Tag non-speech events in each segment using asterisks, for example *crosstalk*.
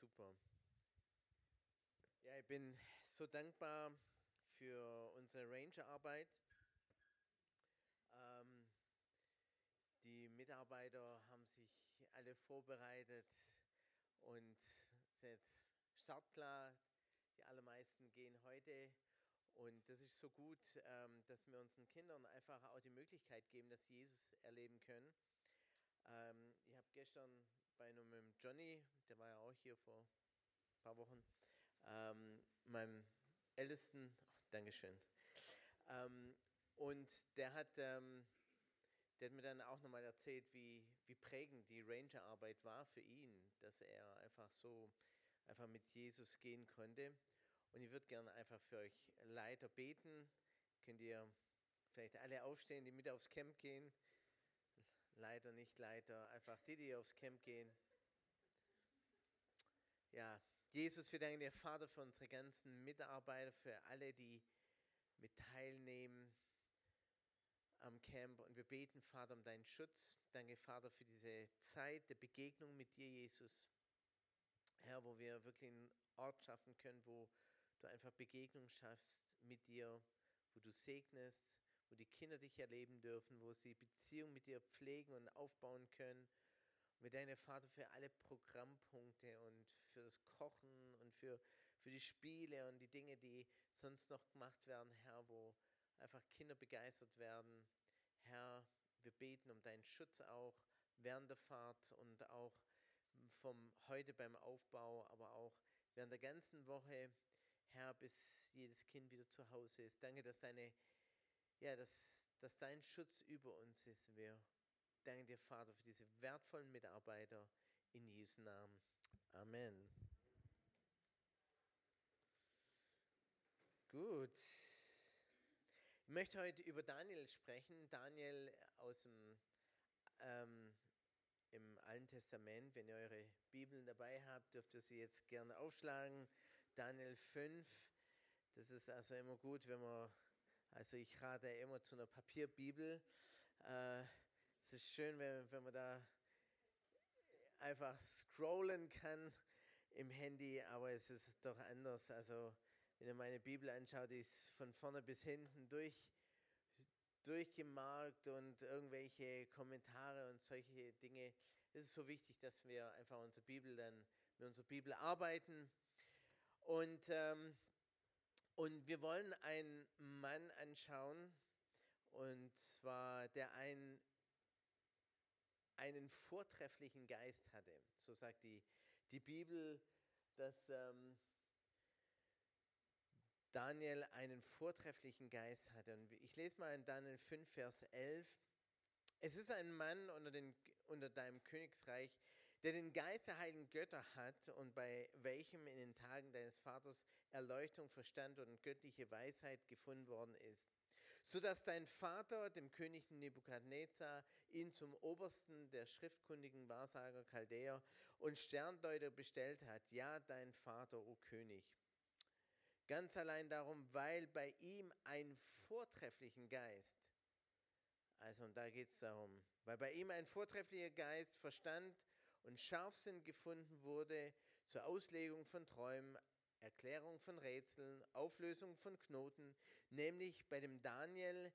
Super. Ja, ich bin so dankbar für unsere Ranger-Arbeit. Ähm, die Mitarbeiter haben sich alle vorbereitet und sind jetzt startklar. Die allermeisten gehen heute. Und das ist so gut, ähm, dass wir unseren Kindern einfach auch die Möglichkeit geben, dass sie Jesus erleben können. Ähm, ich habe gestern bei einem Johnny, der war ja auch hier vor ein paar Wochen, ähm, meinem Ältesten, oh, Dankeschön, ähm, und der hat, ähm, der hat mir dann auch nochmal erzählt, wie, wie prägend die Ranger-Arbeit war für ihn, dass er einfach so einfach mit Jesus gehen konnte. Und ich würde gerne einfach für euch Leiter beten. Könnt ihr vielleicht alle aufstehen, die mit aufs Camp gehen? Leiter, nicht Leiter, einfach die, die aufs Camp gehen. Ja, Jesus, wir danken dir, Vater, für unsere ganzen Mitarbeiter, für alle, die mit teilnehmen am Camp. Und wir beten, Vater, um deinen Schutz. Danke, Vater, für diese Zeit der Begegnung mit dir, Jesus. Herr, wo wir wirklich einen Ort schaffen können, wo du einfach Begegnung schaffst mit dir, wo du segnest, wo die Kinder dich erleben dürfen, wo sie Beziehung mit dir pflegen und aufbauen können wir danken Vater für alle Programmpunkte und für das Kochen und für, für die Spiele und die Dinge, die sonst noch gemacht werden, Herr, wo einfach Kinder begeistert werden. Herr, wir beten um deinen Schutz auch während der Fahrt und auch vom heute beim Aufbau, aber auch während der ganzen Woche, Herr, bis jedes Kind wieder zu Hause ist. Danke, dass deine ja, dass, dass dein Schutz über uns ist. Wir danke dir, Vater, für diese wertvollen Mitarbeiter in Jesu Namen. Amen. Gut. Ich möchte heute über Daniel sprechen. Daniel aus dem ähm, im Alten Testament. Wenn ihr eure Bibeln dabei habt, dürft ihr sie jetzt gerne aufschlagen. Daniel 5. Das ist also immer gut, wenn man, also ich rate immer zu einer Papierbibel. Äh, es ist schön, wenn, wenn man da einfach scrollen kann im Handy, aber es ist doch anders. Also, wenn ihr meine Bibel anschaut, die ist von vorne bis hinten durch, durchgemarkt und irgendwelche Kommentare und solche Dinge. Es ist so wichtig, dass wir einfach unsere Bibel dann mit unserer Bibel arbeiten. Und, ähm, und wir wollen einen Mann anschauen, und zwar der einen einen vortrefflichen Geist hatte. So sagt die, die Bibel, dass ähm, Daniel einen vortrefflichen Geist hatte. Und ich lese mal in Daniel 5, Vers 11. Es ist ein Mann unter, den, unter deinem Königsreich, der den Geist der heiligen Götter hat und bei welchem in den Tagen deines Vaters Erleuchtung, Verstand und göttliche Weisheit gefunden worden ist so dass dein Vater, dem König Nebukadnezar, ihn zum Obersten der schriftkundigen Wahrsager Chaldäer und Sterndeuter bestellt hat. Ja, dein Vater, o König. Ganz allein darum, weil bei ihm ein vortrefflichen Geist, also und da geht es darum, weil bei ihm ein vortrefflicher Geist, Verstand und Scharfsinn gefunden wurde zur Auslegung von Träumen, Erklärung von Rätseln, Auflösung von Knoten, nämlich bei dem Daniel,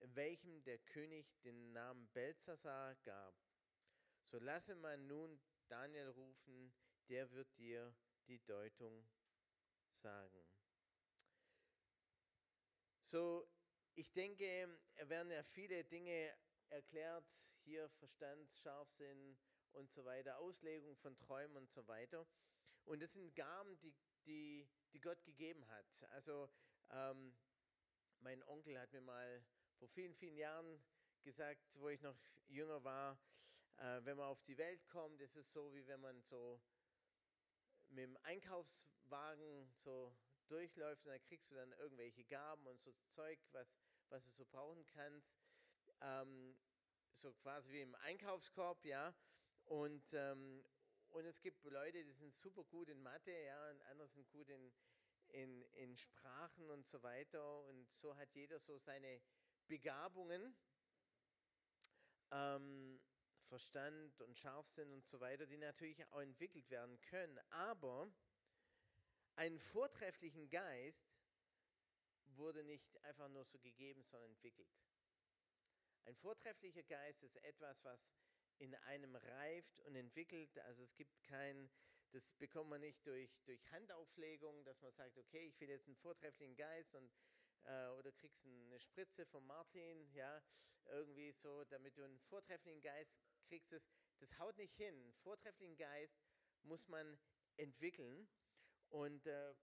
welchem der König den Namen Belzazar gab. So lasse man nun Daniel rufen, der wird dir die Deutung sagen. So, ich denke, er werden ja viele Dinge erklärt, hier Verstand, Scharfsinn und so weiter, Auslegung von Träumen und so weiter. Und das sind Gaben, die die, die Gott gegeben hat. Also ähm, mein Onkel hat mir mal vor vielen, vielen Jahren gesagt, wo ich noch jünger war, äh, wenn man auf die Welt kommt, ist es so, wie wenn man so mit dem Einkaufswagen so durchläuft und dann kriegst du dann irgendwelche Gaben und so Zeug, was, was du so brauchen kannst. Ähm, so quasi wie im Einkaufskorb, ja. Und, ähm, und es gibt Leute, die sind super gut in Mathe, ja, und andere sind gut in, in, in Sprachen und so weiter. Und so hat jeder so seine Begabungen. Ähm, Verstand und Scharfsinn und so weiter, die natürlich auch entwickelt werden können. Aber einen vortrefflichen Geist wurde nicht einfach nur so gegeben, sondern entwickelt. Ein vortrefflicher Geist ist etwas, was in einem reift und entwickelt. Also es gibt kein, das bekommt man nicht durch, durch Handauflegung, dass man sagt, okay, ich will jetzt einen vortrefflichen Geist und äh, oder kriegst eine Spritze von Martin, ja, irgendwie so, damit du einen vortrefflichen Geist kriegst. Das, das haut nicht hin. Einen vortrefflichen Geist muss man entwickeln und, äh,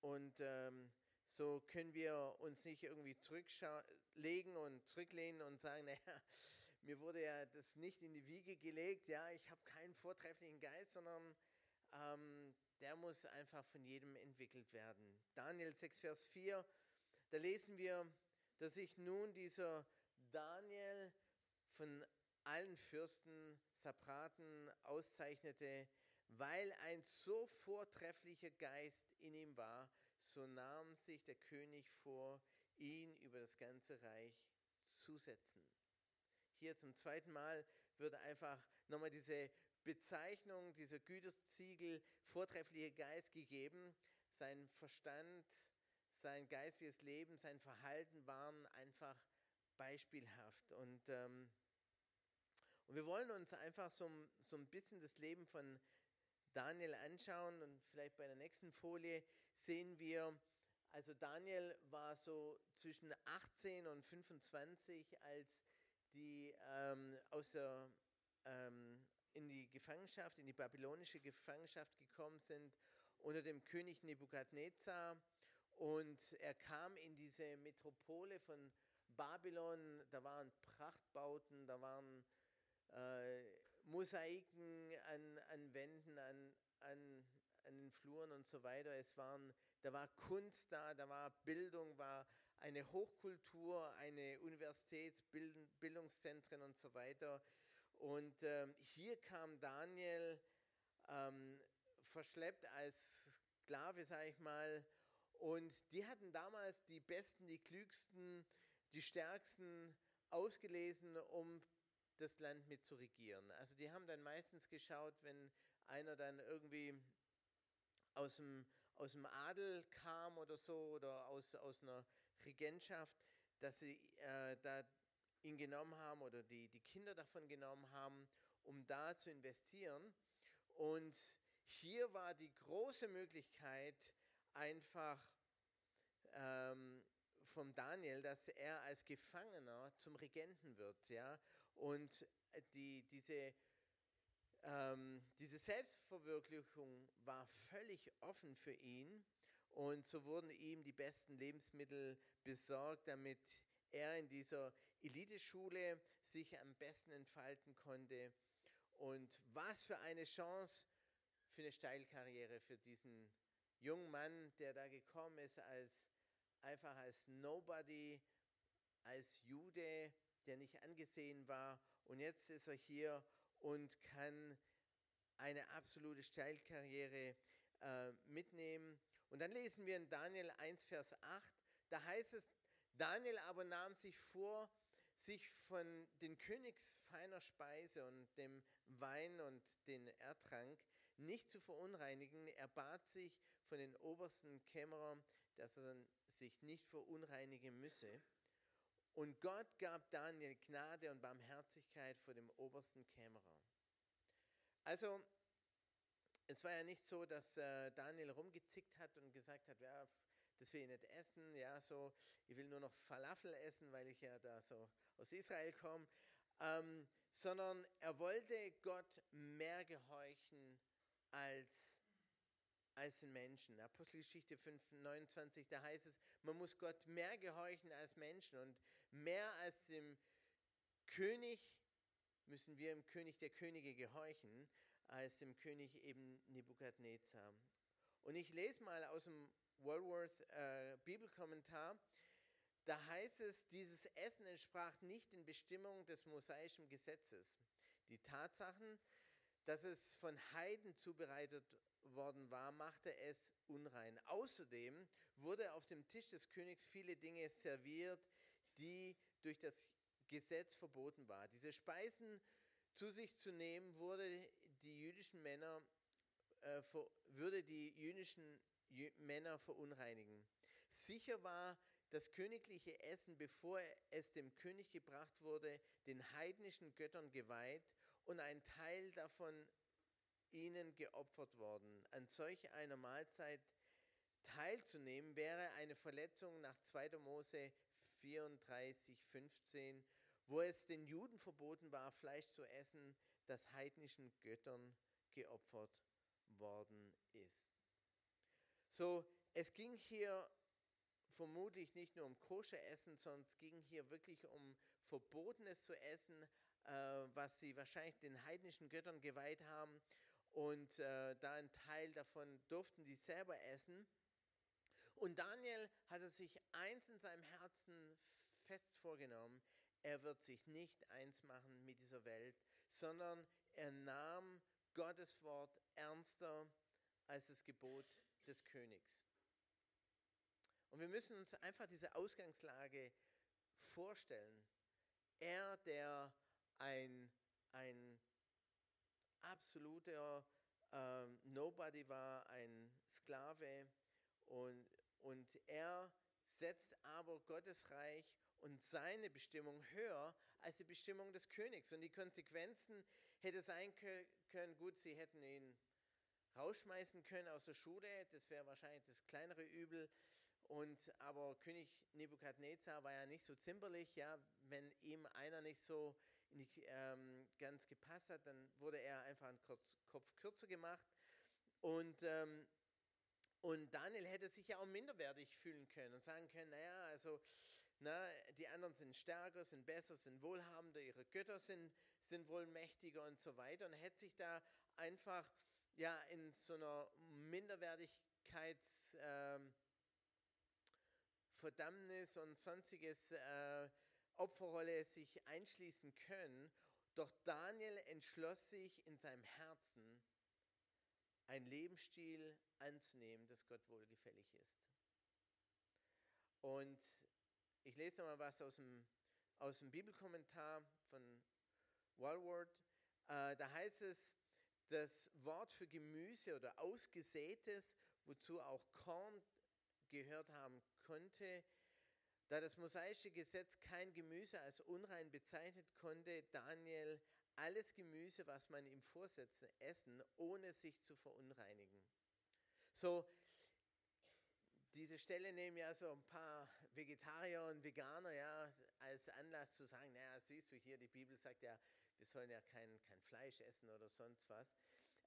und ähm, so können wir uns nicht irgendwie zurücklegen und zurücklehnen und sagen, *laughs* naja, mir wurde ja das nicht in die Wiege gelegt, ja, ich habe keinen vortrefflichen Geist, sondern ähm, der muss einfach von jedem entwickelt werden. Daniel 6, Vers 4, da lesen wir, dass sich nun dieser Daniel von allen Fürsten, Sapraten auszeichnete, weil ein so vortrefflicher Geist in ihm war, so nahm sich der König vor, ihn über das ganze Reich zu setzen. Hier zum zweiten Mal wird einfach nochmal diese Bezeichnung, dieser Gütersziegel, vortrefflicher Geist gegeben. Sein Verstand, sein geistiges Leben, sein Verhalten waren einfach beispielhaft. Und, ähm, und wir wollen uns einfach so, so ein bisschen das Leben von Daniel anschauen und vielleicht bei der nächsten Folie sehen wir, also Daniel war so zwischen 18 und 25, als die ähm, aus der, ähm, in die Gefangenschaft, in die babylonische Gefangenschaft gekommen sind unter dem König Nebukadnezar. Und er kam in diese Metropole von Babylon, da waren Prachtbauten, da waren äh, Mosaiken an, an Wänden, an, an, an den Fluren und so weiter. Es waren, da war Kunst da, da war Bildung, war eine Hochkultur, eine Universitätsbildungszentren und so weiter. Und ähm, hier kam Daniel ähm, verschleppt als Sklave, sage ich mal. Und die hatten damals die Besten, die Klügsten, die Stärksten ausgelesen, um das Land mit zu regieren. Also die haben dann meistens geschaut, wenn einer dann irgendwie aus dem, aus dem Adel kam oder so oder aus, aus einer Regentschaft, dass sie äh, da ihn genommen haben oder die, die Kinder davon genommen haben, um da zu investieren. Und hier war die große Möglichkeit einfach ähm, vom Daniel, dass er als Gefangener zum Regenten wird. Ja? Und die, diese, ähm, diese Selbstverwirklichung war völlig offen für ihn. Und so wurden ihm die besten Lebensmittel besorgt, damit er in dieser Eliteschule sich am besten entfalten konnte. Und was für eine Chance für eine Steilkarriere für diesen jungen Mann, der da gekommen ist als einfach als Nobody, als Jude, der nicht angesehen war. Und jetzt ist er hier und kann eine absolute Steilkarriere äh, mitnehmen. Und dann lesen wir in Daniel 1, Vers 8, da heißt es, Daniel aber nahm sich vor, sich von den Königs feiner Speise und dem Wein und den Ertrank nicht zu verunreinigen. Er bat sich von den obersten Kämmerern, dass er sich nicht verunreinigen müsse. Und Gott gab Daniel Gnade und Barmherzigkeit vor dem obersten Kämmerer. Also, es war ja nicht so, dass äh, Daniel rumgezickt hat und gesagt hat, ja, das will ich nicht essen, ja, so, ich will nur noch Falafel essen, weil ich ja da so aus Israel komme, ähm, sondern er wollte Gott mehr gehorchen als als den Menschen. Apostelgeschichte 5, 29, da heißt es, man muss Gott mehr gehorchen als Menschen und mehr als dem König müssen wir dem König der Könige gehorchen, als dem König eben Nebukadnezar. Und ich lese mal aus dem Walworth äh, Bibelkommentar, da heißt es, dieses Essen entsprach nicht den Bestimmungen des mosaischen Gesetzes. Die Tatsachen, dass es von Heiden zubereitet worden war, machte es unrein. Außerdem wurde auf dem Tisch des Königs viele Dinge serviert, die durch das Gesetz verboten waren. Diese Speisen zu sich zu nehmen, wurde die jüdischen Männer, äh, würde die jüdischen Männer verunreinigen. Sicher war das königliche Essen, bevor es dem König gebracht wurde, den heidnischen Göttern geweiht und ein Teil davon ihnen geopfert worden. An solch einer Mahlzeit teilzunehmen wäre eine Verletzung nach 2. Mose 34, 15, wo es den Juden verboten war, Fleisch zu essen, das heidnischen Göttern geopfert worden ist. So, es ging hier vermutlich nicht nur um koscher Essen, sondern es ging hier wirklich um verbotenes zu essen, äh, was sie wahrscheinlich den heidnischen Göttern geweiht haben. Und äh, da ein Teil davon durften die selber essen. Und Daniel hatte sich eins in seinem Herzen fest vorgenommen, er wird sich nicht eins machen mit dieser Welt, sondern er nahm Gottes Wort ernster als das Gebot des Königs. Und wir müssen uns einfach diese Ausgangslage vorstellen. Er, der ein, ein absoluter äh, Nobody war, ein Sklave, und, und er setzt aber Gottes Reich und seine Bestimmung höher als die Bestimmung des Königs. Und die Konsequenzen hätte sein können, gut, sie hätten ihn rausschmeißen können aus der Schule, das wäre wahrscheinlich das kleinere Übel. Und aber König Nebukadnezar war ja nicht so zimperlich, ja, wenn ihm einer nicht so die, ähm, ganz gepasst hat, dann wurde er einfach einen Kopf, kürzer gemacht. Und, ähm, und Daniel hätte sich ja auch minderwertig fühlen können und sagen können, naja, also na, die anderen sind stärker, sind besser, sind wohlhabender, ihre Götter sind, sind wohl mächtiger und so weiter. Und hätte sich da einfach ja, in so einer Minderwertigkeits... Ähm, Verdammnis und sonstiges äh, Opferrolle sich einschließen können. Doch Daniel entschloss sich in seinem Herzen, einen Lebensstil anzunehmen, das Gott wohlgefällig ist. Und ich lese nochmal was aus dem, aus dem Bibelkommentar von Walward. Äh, da heißt es, das Wort für Gemüse oder Ausgesätes, wozu auch Korn gehört haben konnte, da das mosaische Gesetz kein Gemüse als unrein bezeichnet, konnte Daniel alles Gemüse, was man ihm vorsetzte, essen, ohne sich zu verunreinigen. So, diese Stelle nehmen ja so ein paar Vegetarier und Veganer ja als Anlass zu sagen, naja, siehst du hier, die Bibel sagt ja, wir sollen ja kein, kein Fleisch essen oder sonst was.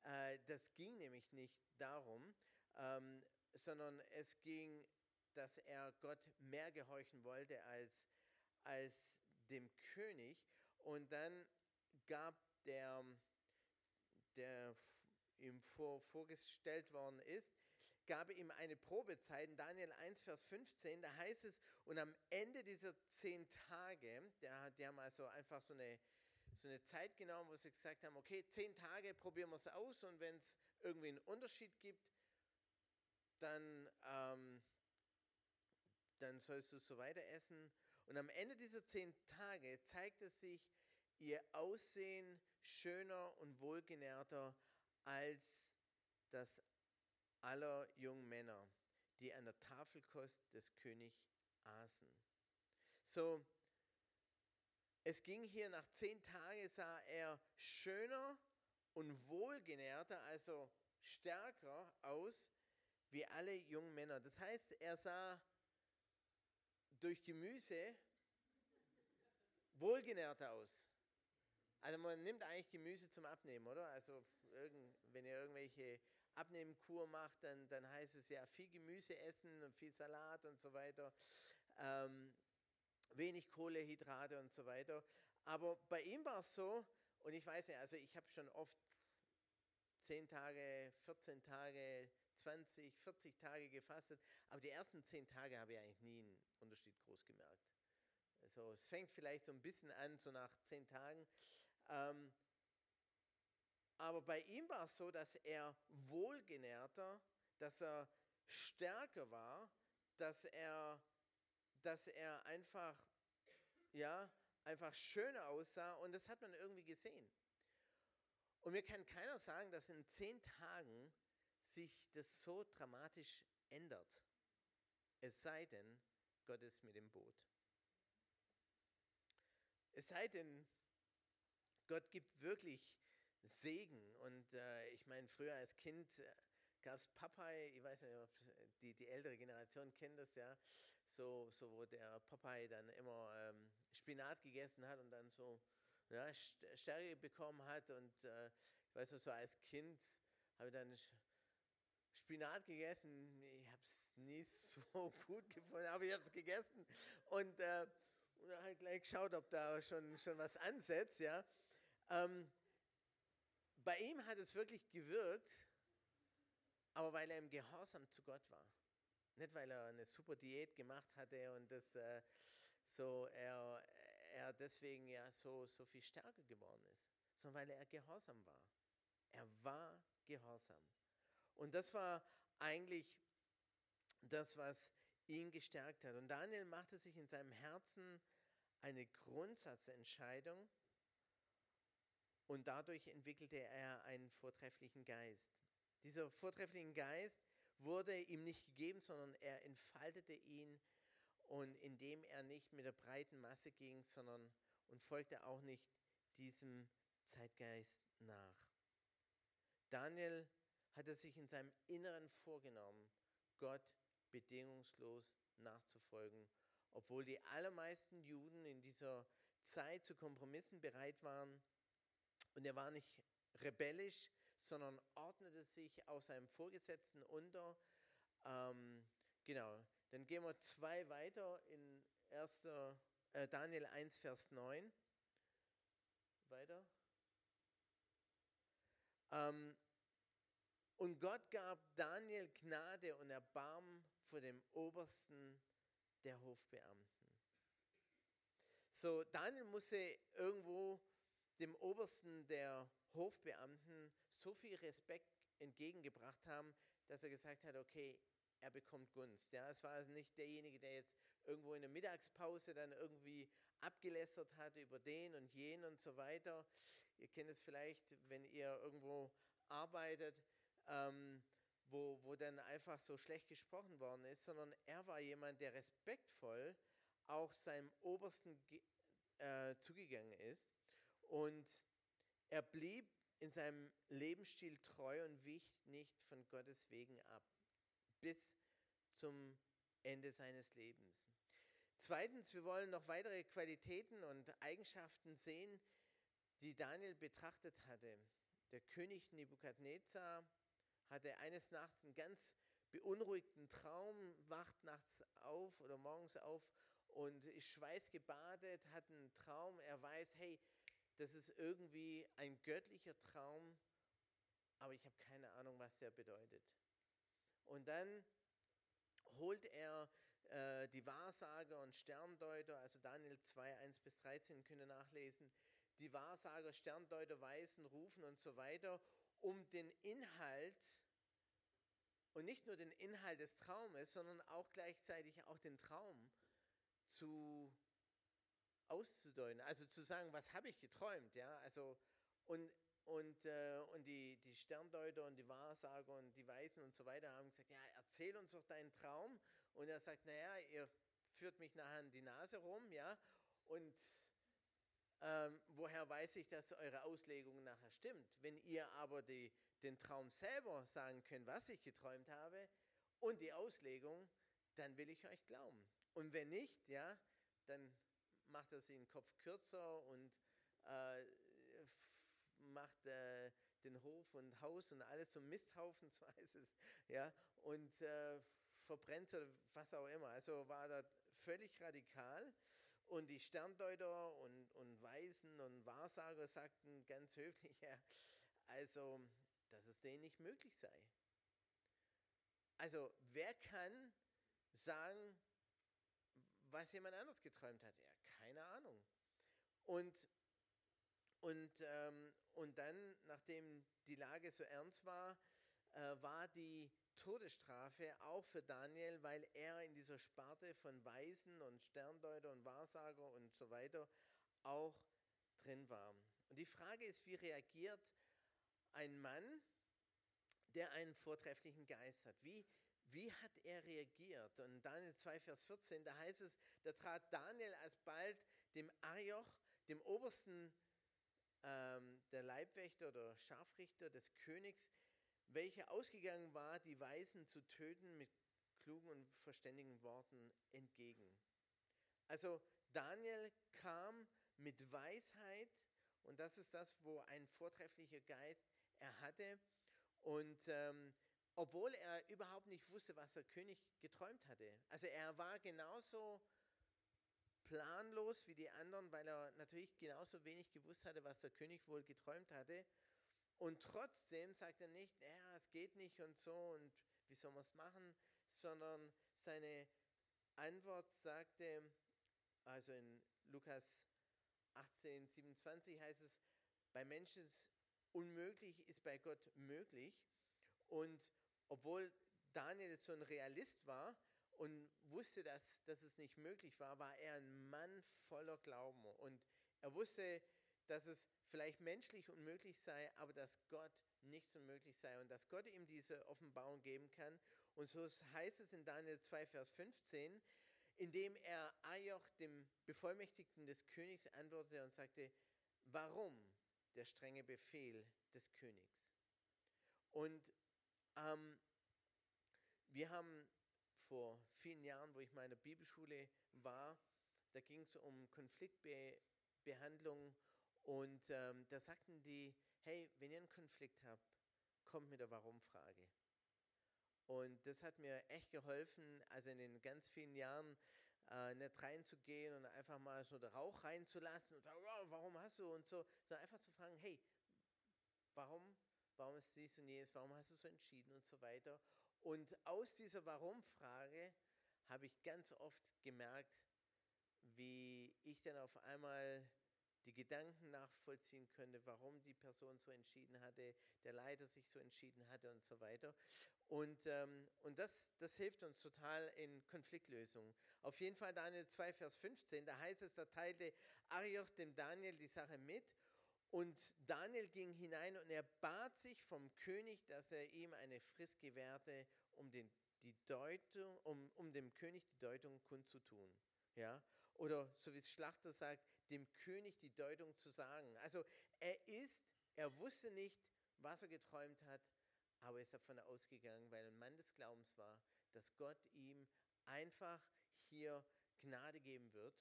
Äh, das ging nämlich nicht darum, ähm, sondern es ging dass er Gott mehr gehorchen wollte als, als dem König. Und dann gab der, der ihm vor, vorgestellt worden ist, gab ihm eine Probezeit. In Daniel 1, Vers 15, da heißt es, und am Ende dieser zehn Tage, der, die haben also einfach so eine, so eine Zeit genommen, wo sie gesagt haben, okay, zehn Tage probieren wir es aus und wenn es irgendwie einen Unterschied gibt, dann ähm, dann sollst du so weiter essen. Und am Ende dieser zehn Tage zeigt es sich ihr Aussehen schöner und wohlgenährter als das aller jungen Männer, die an der Tafelkost des Königs aßen. So, es ging hier nach zehn Tagen, sah er schöner und wohlgenährter, also stärker aus wie alle jungen Männer. Das heißt, er sah durch Gemüse wohlgenährter aus. Also man nimmt eigentlich Gemüse zum Abnehmen, oder? Also wenn ihr irgendwelche Abnehmkur macht, dann, dann heißt es ja viel Gemüse essen und viel Salat und so weiter, ähm, wenig Kohlehydrate und so weiter. Aber bei ihm war es so, und ich weiß nicht, also ich habe schon oft 10 Tage, 14 Tage, 20, 40 Tage gefastet, aber die ersten 10 Tage habe ich eigentlich nie einen Unterschied groß gemerkt. Also es fängt vielleicht so ein bisschen an, so nach 10 Tagen. Ähm, aber bei ihm war es so, dass er wohlgenährter, dass er stärker war, dass er, dass er einfach, ja, einfach schöner aussah und das hat man irgendwie gesehen. Und mir kann keiner sagen, dass in zehn Tagen sich das so dramatisch ändert. Es sei denn, Gott ist mit dem Boot. Es sei denn, Gott gibt wirklich Segen. Und äh, ich meine, früher als Kind äh, gab es Popeye, ich weiß nicht, ob die, die ältere Generation kennt das ja, so, so wo der Popeye dann immer ähm, Spinat gegessen hat und dann so ja, Stärke bekommen hat. Und äh, ich weiß noch, so als Kind habe ich dann Spinat gegessen. Ich habe es nie so *laughs* gut gefunden, aber ich habe es gegessen. Und, äh, und dann halt gleich geschaut, ob da schon, schon was ansetzt. Ja. Ähm, bei ihm hat es wirklich gewirkt, aber weil er im Gehorsam zu Gott war. Nicht, weil er eine super Diät gemacht hatte und das, äh, so er, er deswegen ja so, so viel stärker geworden ist, sondern weil er gehorsam war. Er war gehorsam. Und das war eigentlich das, was ihn gestärkt hat. Und Daniel machte sich in seinem Herzen eine Grundsatzentscheidung und dadurch entwickelte er einen vortrefflichen Geist. Dieser vortreffliche Geist wurde ihm nicht gegeben, sondern er entfaltete ihn und indem er nicht mit der breiten Masse ging, sondern und folgte auch nicht diesem Zeitgeist nach. Daniel hatte sich in seinem Inneren vorgenommen, Gott bedingungslos nachzufolgen, obwohl die allermeisten Juden in dieser Zeit zu Kompromissen bereit waren. Und er war nicht rebellisch, sondern ordnete sich auch seinem Vorgesetzten unter. Ähm, genau, dann gehen wir zwei weiter in 1. Äh, Daniel 1, Vers 9. Weiter. Ähm, und Gott gab Daniel Gnade und Erbarmen vor dem Obersten der Hofbeamten. So, Daniel musste irgendwo dem Obersten der Hofbeamten so viel Respekt entgegengebracht haben, dass er gesagt hat, okay, er bekommt Gunst. Ja, es war also nicht derjenige, der jetzt irgendwo in der Mittagspause dann irgendwie abgelästert hat über den und jenen und so weiter. Ihr kennt es vielleicht, wenn ihr irgendwo arbeitet, ähm, wo, wo dann einfach so schlecht gesprochen worden ist, sondern er war jemand, der respektvoll auch seinem Obersten äh, zugegangen ist und er blieb in seinem Lebensstil treu und wich nicht von Gottes wegen ab, bis zum Ende seines Lebens. Zweitens, wir wollen noch weitere Qualitäten und Eigenschaften sehen, die Daniel betrachtet hatte. Der König Nebukadnezar hatte eines Nachts einen ganz beunruhigten Traum, wacht nachts auf oder morgens auf und ist schweißgebadet, hat einen Traum. Er weiß, hey, das ist irgendwie ein göttlicher Traum, aber ich habe keine Ahnung, was der bedeutet. Und dann holt er äh, die Wahrsager und Sterndeuter, also Daniel 2, 1 bis 13 könnt ihr nachlesen, die Wahrsager, Sterndeuter, Weisen, Rufen und so weiter, um den Inhalt und nicht nur den Inhalt des Traumes, sondern auch gleichzeitig auch den Traum zu auszudeuten, also zu sagen, was habe ich geträumt, ja, also und und, äh, und die, die Sterndeuter und die Wahrsager und die Weisen und so weiter haben gesagt, ja, erzähl uns doch deinen Traum. Und er sagt, naja, ihr führt mich nachher an die Nase rum, ja, und ähm, woher weiß ich, dass eure Auslegung nachher stimmt? Wenn ihr aber die, den Traum selber sagen könnt, was ich geträumt habe und die Auslegung, dann will ich euch glauben. Und wenn nicht, ja, dann macht er sich den Kopf kürzer und äh, macht äh, den Hof und Haus und alles zum Misthaufen, so heißt es, *laughs* ja, und äh, verbrennt oder was auch immer. Also war das völlig radikal. Und die Sterndeuter und, und Weisen und Wahrsager sagten ganz höflich, *laughs* ja, also, dass es denen nicht möglich sei. Also, wer kann sagen, was jemand anders geträumt hat? Ja, keine Ahnung. Und, und, ähm, und dann, nachdem die Lage so ernst war, äh, war die Todesstrafe auch für Daniel, weil er in dieser Sparte von Weisen und Sterndeuter und Wahrsager und so weiter auch drin war. Und die Frage ist, wie reagiert ein Mann, der einen vortrefflichen Geist hat. Wie, wie hat er reagiert? Und Daniel 2, Vers 14, da heißt es, da trat Daniel alsbald dem Arioch, dem obersten ähm, der Leibwächter oder Scharfrichter des Königs, welcher ausgegangen war, die Weisen zu töten mit klugen und verständigen Worten entgegen. Also Daniel kam mit Weisheit und das ist das, wo ein vortrefflicher Geist er hatte. Und ähm, obwohl er überhaupt nicht wusste, was der König geträumt hatte. Also er war genauso planlos wie die anderen, weil er natürlich genauso wenig gewusst hatte, was der König wohl geträumt hatte. Und trotzdem sagt er nicht, ja, es geht nicht und so und wie soll man es machen, sondern seine Antwort sagte, also in Lukas 18, 27 heißt es, bei Menschen unmöglich ist bei Gott möglich. Und obwohl Daniel so ein Realist war und wusste, dass, dass es nicht möglich war, war er ein Mann voller Glauben. Und er wusste, dass es vielleicht menschlich unmöglich sei, aber dass Gott nichts unmöglich sei und dass Gott ihm diese Offenbarung geben kann. Und so heißt es in Daniel 2, Vers 15, indem er Ajoch, dem Bevollmächtigten des Königs, antwortete und sagte, warum der strenge Befehl des Königs? Und ähm, wir haben vor vielen Jahren, wo ich mal in der Bibelschule war, da ging es um Konfliktbehandlung und ähm, da sagten die, hey, wenn ihr einen Konflikt habt, kommt mit der Warum-Frage. Und das hat mir echt geholfen, also in den ganz vielen Jahren äh, nicht reinzugehen und einfach mal so den Rauch reinzulassen und sagen, warum hast du und so, sondern einfach zu fragen, hey, warum, warum ist dies und jenes, warum hast du so entschieden und so weiter. Und aus dieser Warum-Frage habe ich ganz oft gemerkt, wie ich dann auf einmal die Gedanken nachvollziehen könnte, warum die Person so entschieden hatte, der Leiter sich so entschieden hatte und so weiter. Und, ähm, und das, das hilft uns total in Konfliktlösungen. Auf jeden Fall Daniel 2, Vers 15, da heißt es, da teilte Arioch dem Daniel die Sache mit und Daniel ging hinein und er bat sich vom König, dass er ihm eine Frist gewährte, um, den, die Deutung, um, um dem König die Deutung kundzutun. Ja? Oder so wie es Schlachter sagt, dem König die Deutung zu sagen. Also er ist, er wusste nicht, was er geträumt hat, aber er ist davon ausgegangen, weil er ein Mann des Glaubens war, dass Gott ihm einfach hier Gnade geben wird.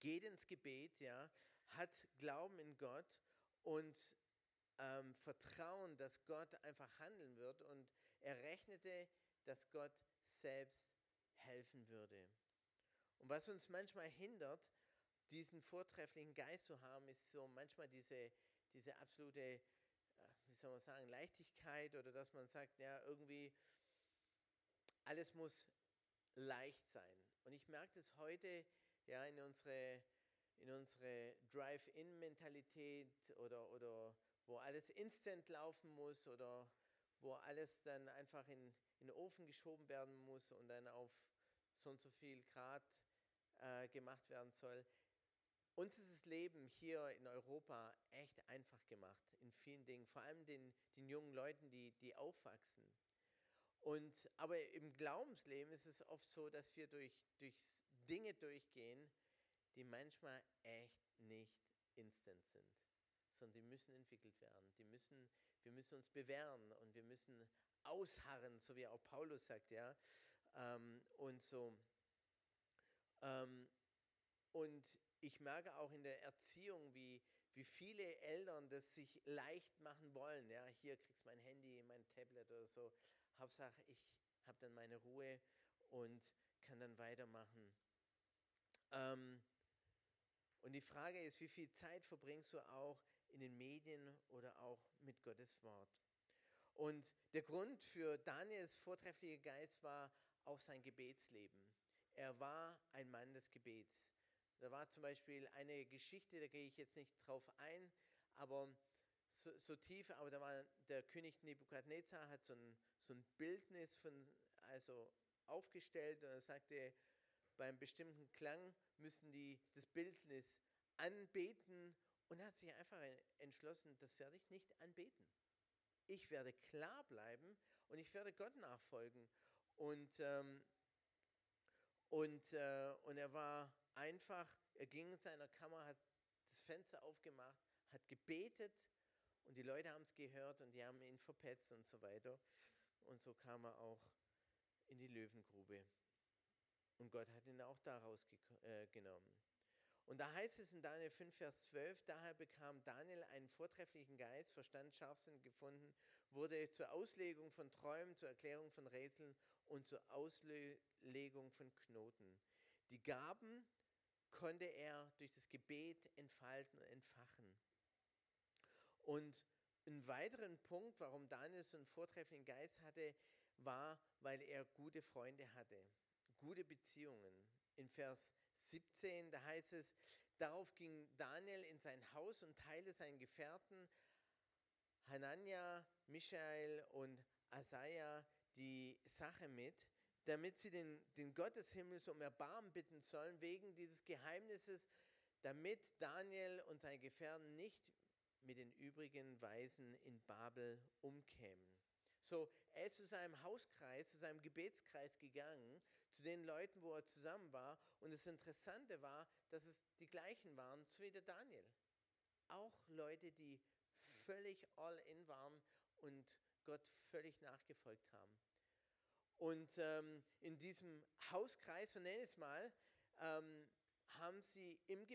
Geht ins Gebet, ja, hat Glauben in Gott und ähm, Vertrauen, dass Gott einfach handeln wird und er rechnete, dass Gott selbst helfen würde. Und was uns manchmal hindert, diesen vortrefflichen Geist zu haben, ist so manchmal diese, diese absolute, äh, wie soll man sagen, Leichtigkeit oder dass man sagt, ja, irgendwie alles muss leicht sein. Und ich merke das heute ja in unsere, in unsere Drive-In-Mentalität oder, oder wo alles instant laufen muss oder wo alles dann einfach in, in den Ofen geschoben werden muss und dann auf so und so viel Grad äh, gemacht werden soll. Uns ist das Leben hier in Europa echt einfach gemacht in vielen Dingen, vor allem den, den jungen Leuten, die, die aufwachsen. Und, aber im Glaubensleben ist es oft so, dass wir durch, durch Dinge durchgehen, die manchmal echt nicht instant sind, sondern die müssen entwickelt werden. Die müssen, wir müssen uns bewähren und wir müssen ausharren, so wie auch Paulus sagt, ja. Ähm, und so. Ähm, und ich merke auch in der Erziehung, wie, wie viele Eltern das sich leicht machen wollen. Ja, hier kriegst du mein Handy, mein Tablet oder so. Hauptsache, ich habe dann meine Ruhe und kann dann weitermachen. Ähm, und die Frage ist, wie viel Zeit verbringst du auch in den Medien oder auch mit Gottes Wort? Und der Grund für Daniels vortrefflicher Geist war auch sein Gebetsleben. Er war ein Mann des Gebets. Da war zum Beispiel eine Geschichte, da gehe ich jetzt nicht drauf ein, aber so, so tief, aber da war der König Nebukadnezar hat so ein, so ein Bildnis von, also aufgestellt und er sagte, beim bestimmten Klang müssen die das Bildnis anbeten Und er hat sich einfach entschlossen, das werde ich nicht anbeten. Ich werde klar bleiben und ich werde Gott nachfolgen. Und, ähm, und, äh, und er war einfach, er ging in seiner Kammer, hat das Fenster aufgemacht, hat gebetet und die Leute haben es gehört und die haben ihn verpetzt und so weiter. Und so kam er auch in die Löwengrube. Und Gott hat ihn auch daraus äh, genommen. Und da heißt es in Daniel 5, Vers 12, daher bekam Daniel einen vortrefflichen Geist, Verstand, Scharfsinn gefunden, wurde zur Auslegung von Träumen, zur Erklärung von Rätseln und zur Auslegung von Knoten. Die Gaben konnte er durch das Gebet entfalten und entfachen. Und ein weiterer Punkt, warum Daniel so einen vortrefflichen Geist hatte, war, weil er gute Freunde hatte, gute Beziehungen. In Vers 17, da heißt es, darauf ging Daniel in sein Haus und teilte seinen Gefährten Hanania, Michael und Asaja die Sache mit, damit sie den, den Gott des Himmels um Erbarmen bitten sollen wegen dieses Geheimnisses, damit Daniel und seine Gefährten nicht mit den übrigen Weisen in Babel umkämen. So, er ist zu seinem Hauskreis, zu seinem Gebetskreis gegangen, zu den Leuten, wo er zusammen war. Und das Interessante war, dass es die gleichen waren, so wie der Daniel. Auch Leute, die völlig all in waren und Gott völlig nachgefolgt haben. Und ähm, in diesem Hauskreis, so nenne ich es mal, ähm, haben sie im,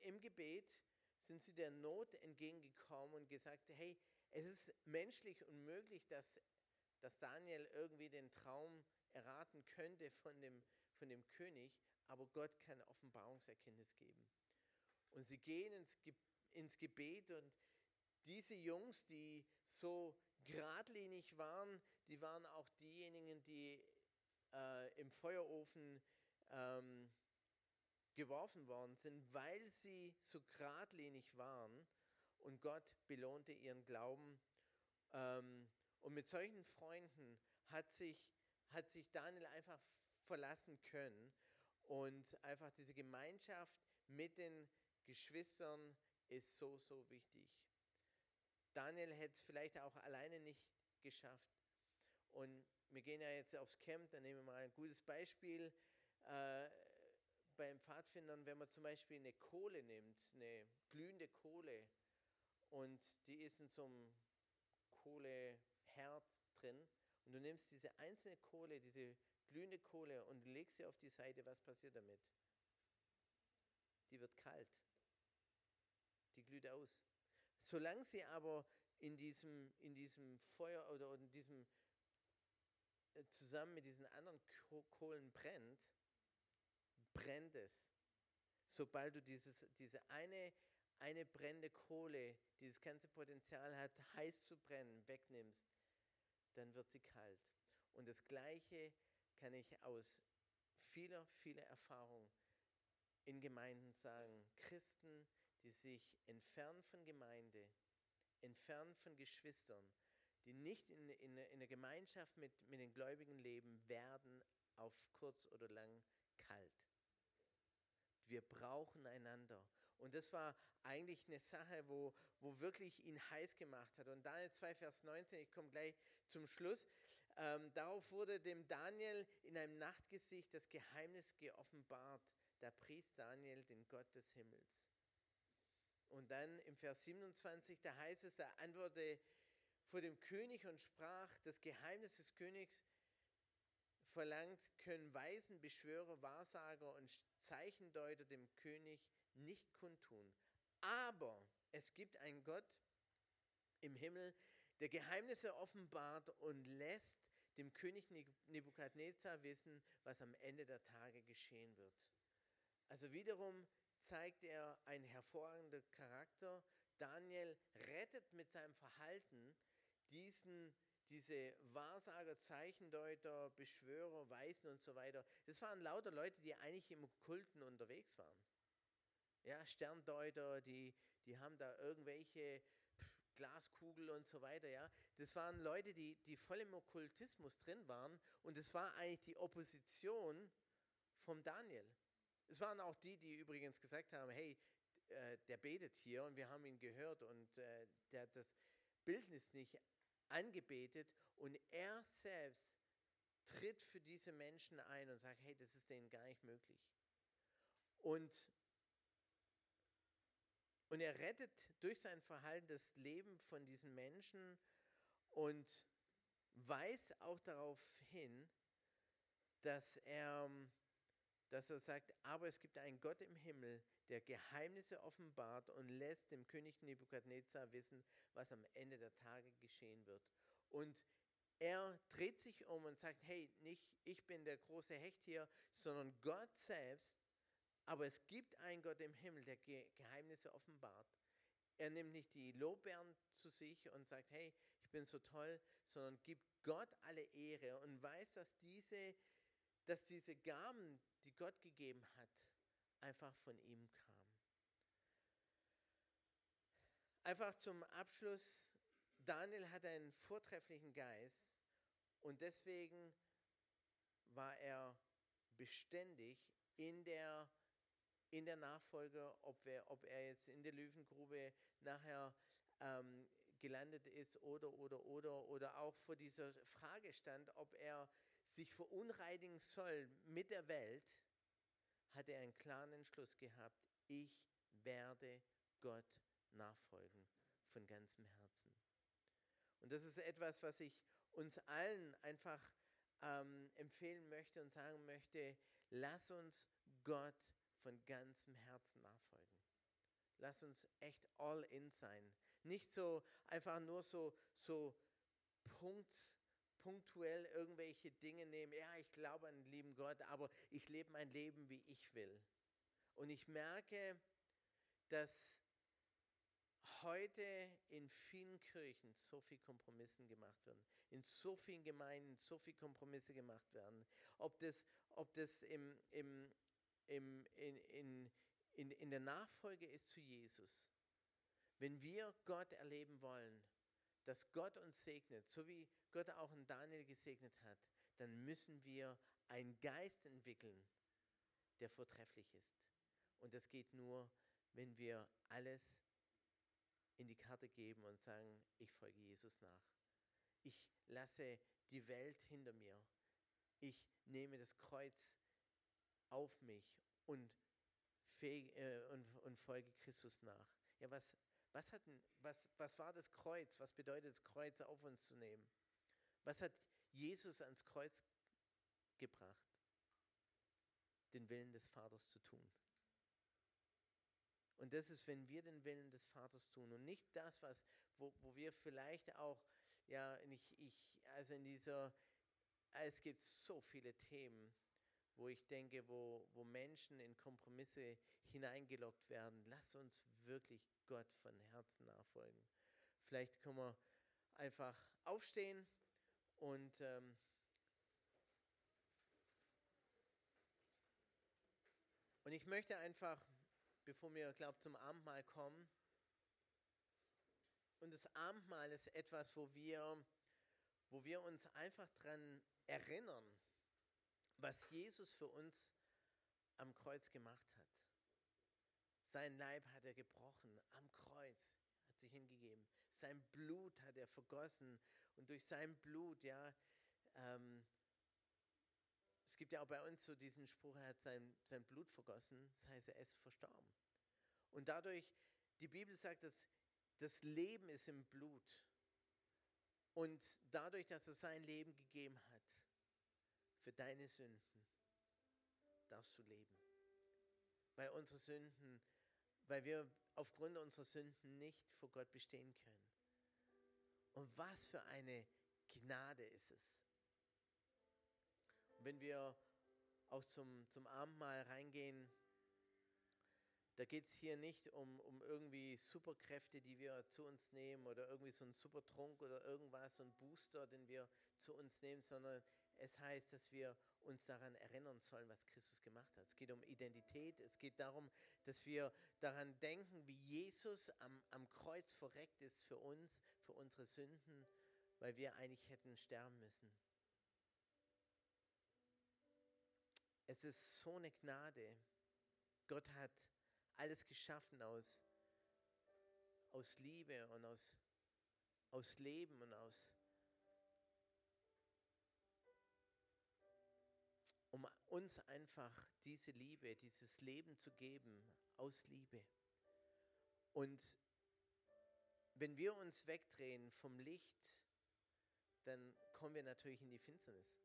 im Gebet, sind sie der Not entgegengekommen und gesagt, hey, es ist menschlich unmöglich, dass, dass Daniel irgendwie den Traum erraten könnte von dem, von dem König, aber Gott kann Offenbarungserkenntnis geben. Und sie gehen ins, ins Gebet und diese Jungs, die so geradlinig waren, die waren auch diejenigen, die äh, im Feuerofen ähm, geworfen worden sind, weil sie so geradlinig waren und Gott belohnte ihren Glauben. Ähm, und mit solchen Freunden hat sich, hat sich Daniel einfach verlassen können und einfach diese Gemeinschaft mit den Geschwistern ist so, so wichtig. Daniel hätte es vielleicht auch alleine nicht geschafft. Und wir gehen ja jetzt aufs Camp, da nehmen wir mal ein gutes Beispiel. Äh, beim Pfadfindern, wenn man zum Beispiel eine Kohle nimmt, eine glühende Kohle, und die ist in so einem Kohleherd drin, und du nimmst diese einzelne Kohle, diese glühende Kohle, und legst sie auf die Seite, was passiert damit? Die wird kalt. Die glüht aus. Solange sie aber in diesem, in diesem Feuer oder in diesem äh, zusammen mit diesen anderen Kohlen brennt, brennt es. Sobald du dieses, diese eine, eine brennende Kohle, dieses ganze Potenzial hat, heiß zu brennen, wegnimmst, dann wird sie kalt. Und das Gleiche kann ich aus vieler, vieler Erfahrung in Gemeinden sagen. Christen, die sich entfernen von Gemeinde, entfernen von Geschwistern, die nicht in, in, in der Gemeinschaft mit, mit den Gläubigen leben, werden auf kurz oder lang kalt. Wir brauchen einander. Und das war eigentlich eine Sache, wo, wo wirklich ihn heiß gemacht hat. Und Daniel 2, Vers 19, ich komme gleich zum Schluss. Ähm, darauf wurde dem Daniel in einem Nachtgesicht das Geheimnis geoffenbart. Da pries Daniel den Gott des Himmels. Und dann im Vers 27, da heißt es, er antwortete vor dem König und sprach, das Geheimnis des Königs verlangt, können Weisen, Beschwörer, Wahrsager und Zeichendeuter dem König nicht kundtun. Aber es gibt einen Gott im Himmel, der Geheimnisse offenbart und lässt dem König Nebukadnezar wissen, was am Ende der Tage geschehen wird. Also wiederum zeigt er einen hervorragenden Charakter. Daniel rettet mit seinem Verhalten diesen, diese Wahrsager, Zeichendeuter, Beschwörer, Weisen und so weiter. Das waren lauter Leute, die eigentlich im Okkulten unterwegs waren. Ja, Sterndeuter, die, die haben da irgendwelche Glaskugel und so weiter, ja. Das waren Leute, die, die voll im Okkultismus drin waren und es war eigentlich die Opposition vom Daniel. Es waren auch die, die übrigens gesagt haben, hey, äh, der betet hier und wir haben ihn gehört und äh, der hat das Bildnis nicht angebetet und er selbst tritt für diese Menschen ein und sagt, hey, das ist denen gar nicht möglich. Und, und er rettet durch sein Verhalten das Leben von diesen Menschen und weist auch darauf hin, dass er, dass er sagt, aber es gibt einen Gott im Himmel, der Geheimnisse offenbart und lässt dem König Nebukadnezar wissen, was am Ende der Tage geschehen wird. Und er dreht sich um und sagt, hey, nicht ich bin der große Hecht hier, sondern Gott selbst. Aber es gibt einen Gott im Himmel, der Geheimnisse offenbart. Er nimmt nicht die Lobbeeren zu sich und sagt, hey, ich bin so toll, sondern gibt Gott alle Ehre und weiß, dass diese, dass diese Gaben, die Gott gegeben hat, einfach von ihm kamen. Einfach zum Abschluss, Daniel hat einen vortrefflichen Geist und deswegen war er beständig in der, in der Nachfolge, ob, wir, ob er jetzt in der Löwengrube nachher ähm, gelandet ist oder, oder, oder, oder auch vor dieser Frage stand, ob er sich verunreinigen soll mit der Welt, hat er einen klaren Entschluss gehabt, ich werde Gott nachfolgen von ganzem Herzen. Und das ist etwas, was ich uns allen einfach ähm, empfehlen möchte und sagen möchte, lass uns Gott von ganzem Herzen nachfolgen. Lass uns echt all in sein. Nicht so einfach nur so, so Punkt, punktuell irgendwelche Dinge nehmen. Ja, ich glaube an den lieben Gott, aber ich lebe mein Leben, wie ich will. Und ich merke, dass heute in vielen Kirchen so viel Kompromisse gemacht werden, in so vielen Gemeinden so viel Kompromisse gemacht werden. Ob das, ob das im, im, im, in, in, in, in der Nachfolge ist zu Jesus. Wenn wir Gott erleben wollen, dass Gott uns segnet, so wie Gott auch in Daniel gesegnet hat, dann müssen wir einen Geist entwickeln, der vortrefflich ist. Und das geht nur, wenn wir alles in die Karte geben und sagen, ich folge Jesus nach. Ich lasse die Welt hinter mir. Ich nehme das Kreuz auf mich und, äh, und, und folge Christus nach. Ja, was, was, hat, was, was war das Kreuz? Was bedeutet das Kreuz auf uns zu nehmen? Was hat Jesus ans Kreuz gebracht? Den Willen des Vaters zu tun. Und das ist, wenn wir den Willen des Vaters tun und nicht das, was, wo, wo wir vielleicht auch, ja, ich, ich, also in dieser, es gibt so viele Themen, wo ich denke, wo, wo Menschen in Kompromisse hineingelockt werden. Lass uns wirklich Gott von Herzen nachfolgen. Vielleicht können wir einfach aufstehen und ähm, und ich möchte einfach bevor wir, glaube zum Abendmahl kommen. Und das Abendmahl ist etwas, wo wir, wo wir uns einfach daran erinnern, was Jesus für uns am Kreuz gemacht hat. Sein Leib hat er gebrochen am Kreuz, hat sich hingegeben. Sein Blut hat er vergossen und durch sein Blut, ja, ähm, es gibt ja auch bei uns so diesen Spruch, er hat sein, sein Blut vergossen, das heißt, er ist verstorben. Und dadurch, die Bibel sagt, dass das Leben ist im Blut. Und dadurch, dass er sein Leben gegeben hat, für deine Sünden, darfst du leben. Weil unsere Sünden, weil wir aufgrund unserer Sünden nicht vor Gott bestehen können. Und was für eine Gnade ist es wenn wir auch zum, zum Abendmahl reingehen, da geht es hier nicht um, um irgendwie Superkräfte, die wir zu uns nehmen oder irgendwie so einen Supertrunk oder irgendwas, so ein Booster, den wir zu uns nehmen, sondern es heißt, dass wir uns daran erinnern sollen, was Christus gemacht hat. Es geht um Identität, es geht darum, dass wir daran denken, wie Jesus am, am Kreuz verreckt ist für uns, für unsere Sünden, weil wir eigentlich hätten sterben müssen. Es ist so eine Gnade. Gott hat alles geschaffen aus, aus Liebe und aus, aus Leben und aus, uns einfach diese Liebe, dieses Leben zu geben, aus Liebe. Und wenn wir uns wegdrehen vom Licht, dann kommen wir natürlich in die Finsternis.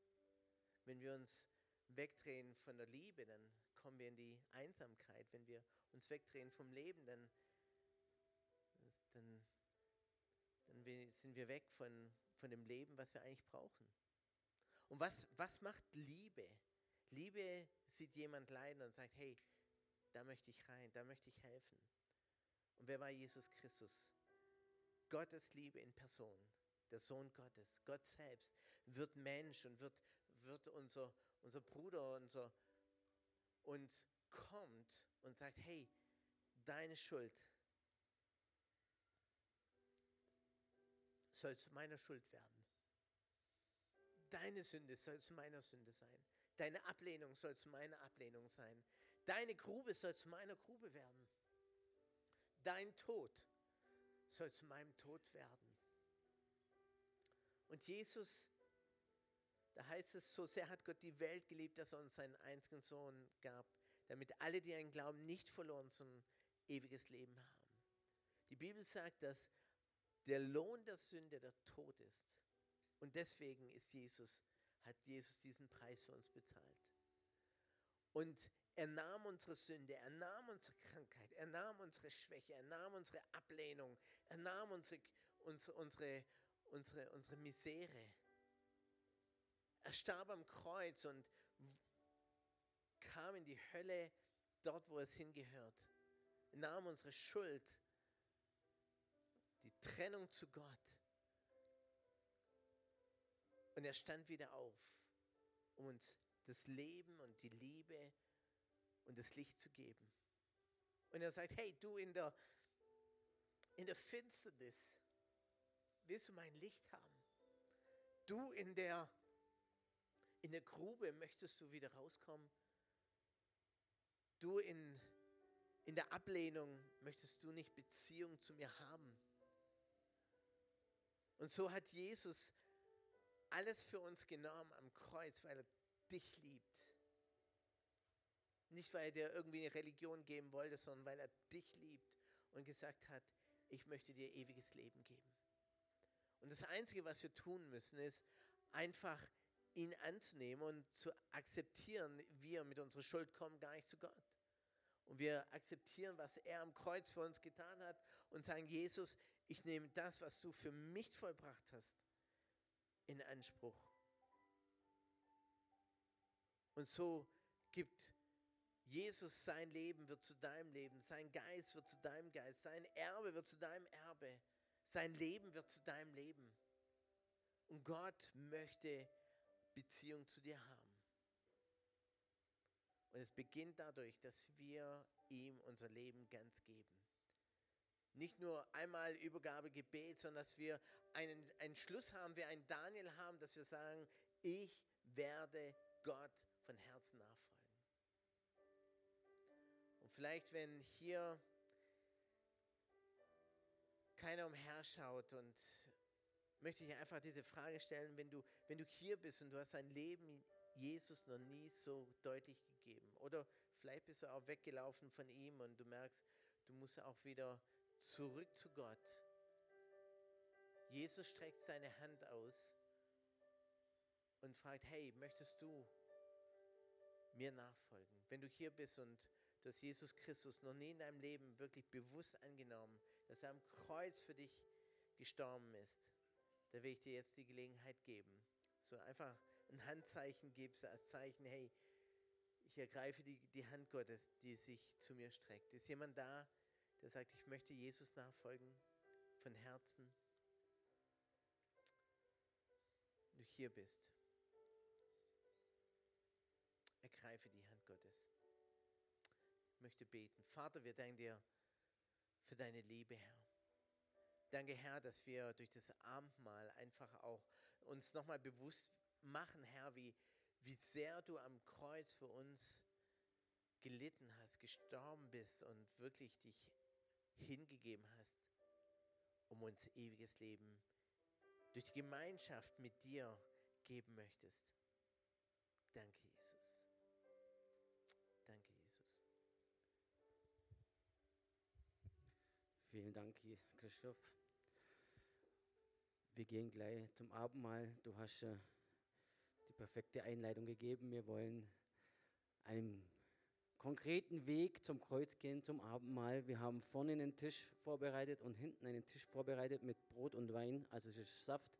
Wenn wir uns wegdrehen von der Liebe, dann kommen wir in die Einsamkeit. Wenn wir uns wegdrehen vom Leben, dann, dann, dann sind wir weg von, von dem Leben, was wir eigentlich brauchen. Und was, was macht Liebe? Liebe sieht jemand leiden und sagt, hey, da möchte ich rein, da möchte ich helfen. Und wer war Jesus Christus? Gottes Liebe in Person, der Sohn Gottes, Gott selbst, wird Mensch und wird, wird unser, unser Bruder unser, und kommt und sagt, hey, deine Schuld soll zu meiner Schuld werden. Deine Sünde soll zu meiner Sünde sein. Deine Ablehnung soll zu meiner Ablehnung sein. Deine Grube soll zu meiner Grube werden. Dein Tod soll zu meinem Tod werden. Und Jesus, da heißt es, so sehr hat Gott die Welt geliebt, dass er uns seinen einzigen Sohn gab, damit alle, die einen Glauben nicht verloren zum ewiges Leben haben. Die Bibel sagt, dass der Lohn der Sünde der Tod ist. Und deswegen ist Jesus, hat Jesus diesen Preis für uns bezahlt. Und er nahm unsere Sünde, er nahm unsere Krankheit, er nahm unsere Schwäche, er nahm unsere Ablehnung, er nahm unsere, unsere, unsere, unsere, unsere Misere. Er starb am Kreuz und kam in die Hölle, dort wo es hingehört. Er nahm unsere Schuld, die Trennung zu Gott. Und er stand wieder auf, um uns das Leben und die Liebe und das Licht zu geben. Und er sagt, hey, du in der, in der Finsternis, willst du mein Licht haben? Du in der, in der Grube, möchtest du wieder rauskommen? Du in, in der Ablehnung, möchtest du nicht Beziehung zu mir haben? Und so hat Jesus alles für uns genommen am Kreuz, weil er dich liebt. Nicht, weil er dir irgendwie eine Religion geben wollte, sondern weil er dich liebt und gesagt hat, ich möchte dir ewiges Leben geben. Und das Einzige, was wir tun müssen, ist einfach ihn anzunehmen und zu akzeptieren, wir mit unserer Schuld kommen gar nicht zu Gott. Und wir akzeptieren, was er am Kreuz für uns getan hat und sagen, Jesus, ich nehme das, was du für mich vollbracht hast, in Anspruch. Und so gibt Jesus sein Leben wird zu deinem Leben, sein Geist wird zu deinem Geist, sein Erbe wird zu deinem Erbe, sein Leben wird zu deinem Leben. Und Gott möchte Beziehung zu dir haben. Und es beginnt dadurch, dass wir ihm unser Leben ganz geben. Nicht nur einmal Übergabegebet, sondern dass wir einen, einen Schluss haben, wir einen Daniel haben, dass wir sagen, ich werde Gott von Herzen nachfolgen. Und vielleicht, wenn hier keiner umherschaut und möchte ich einfach diese Frage stellen, wenn du, wenn du hier bist und du hast dein Leben Jesus noch nie so deutlich gegeben oder vielleicht bist du auch weggelaufen von ihm und du merkst, du musst auch wieder zurück zu Gott. Jesus streckt seine Hand aus und fragt, hey, möchtest du mir nachfolgen? Wenn du hier bist und du hast Jesus Christus noch nie in deinem Leben wirklich bewusst angenommen, dass er am Kreuz für dich gestorben ist, da will ich dir jetzt die Gelegenheit geben. So einfach ein Handzeichen gibst als Zeichen, hey, ich ergreife die, die Hand Gottes, die sich zu mir streckt. Ist jemand da, der sagt, ich möchte Jesus nachfolgen von Herzen? Du hier bist. Ergreife die Hand Gottes. Ich möchte beten. Vater, wir danken dir für deine Liebe, Herr. Danke, Herr, dass wir durch das Abendmahl einfach auch uns nochmal bewusst machen, Herr, wie, wie sehr du am Kreuz für uns gelitten hast, gestorben bist und wirklich dich hingegeben hast, um uns ewiges Leben durch die Gemeinschaft mit dir geben möchtest. Danke, Jesus. Danke, Jesus. Vielen Dank, Christoph. Wir gehen gleich zum Abendmahl. Du hast äh, die perfekte Einleitung gegeben. Wir wollen einen konkreten Weg zum Kreuz gehen, zum Abendmahl. Wir haben vorne einen Tisch vorbereitet und hinten einen Tisch vorbereitet mit Brot und Wein, also es ist Saft.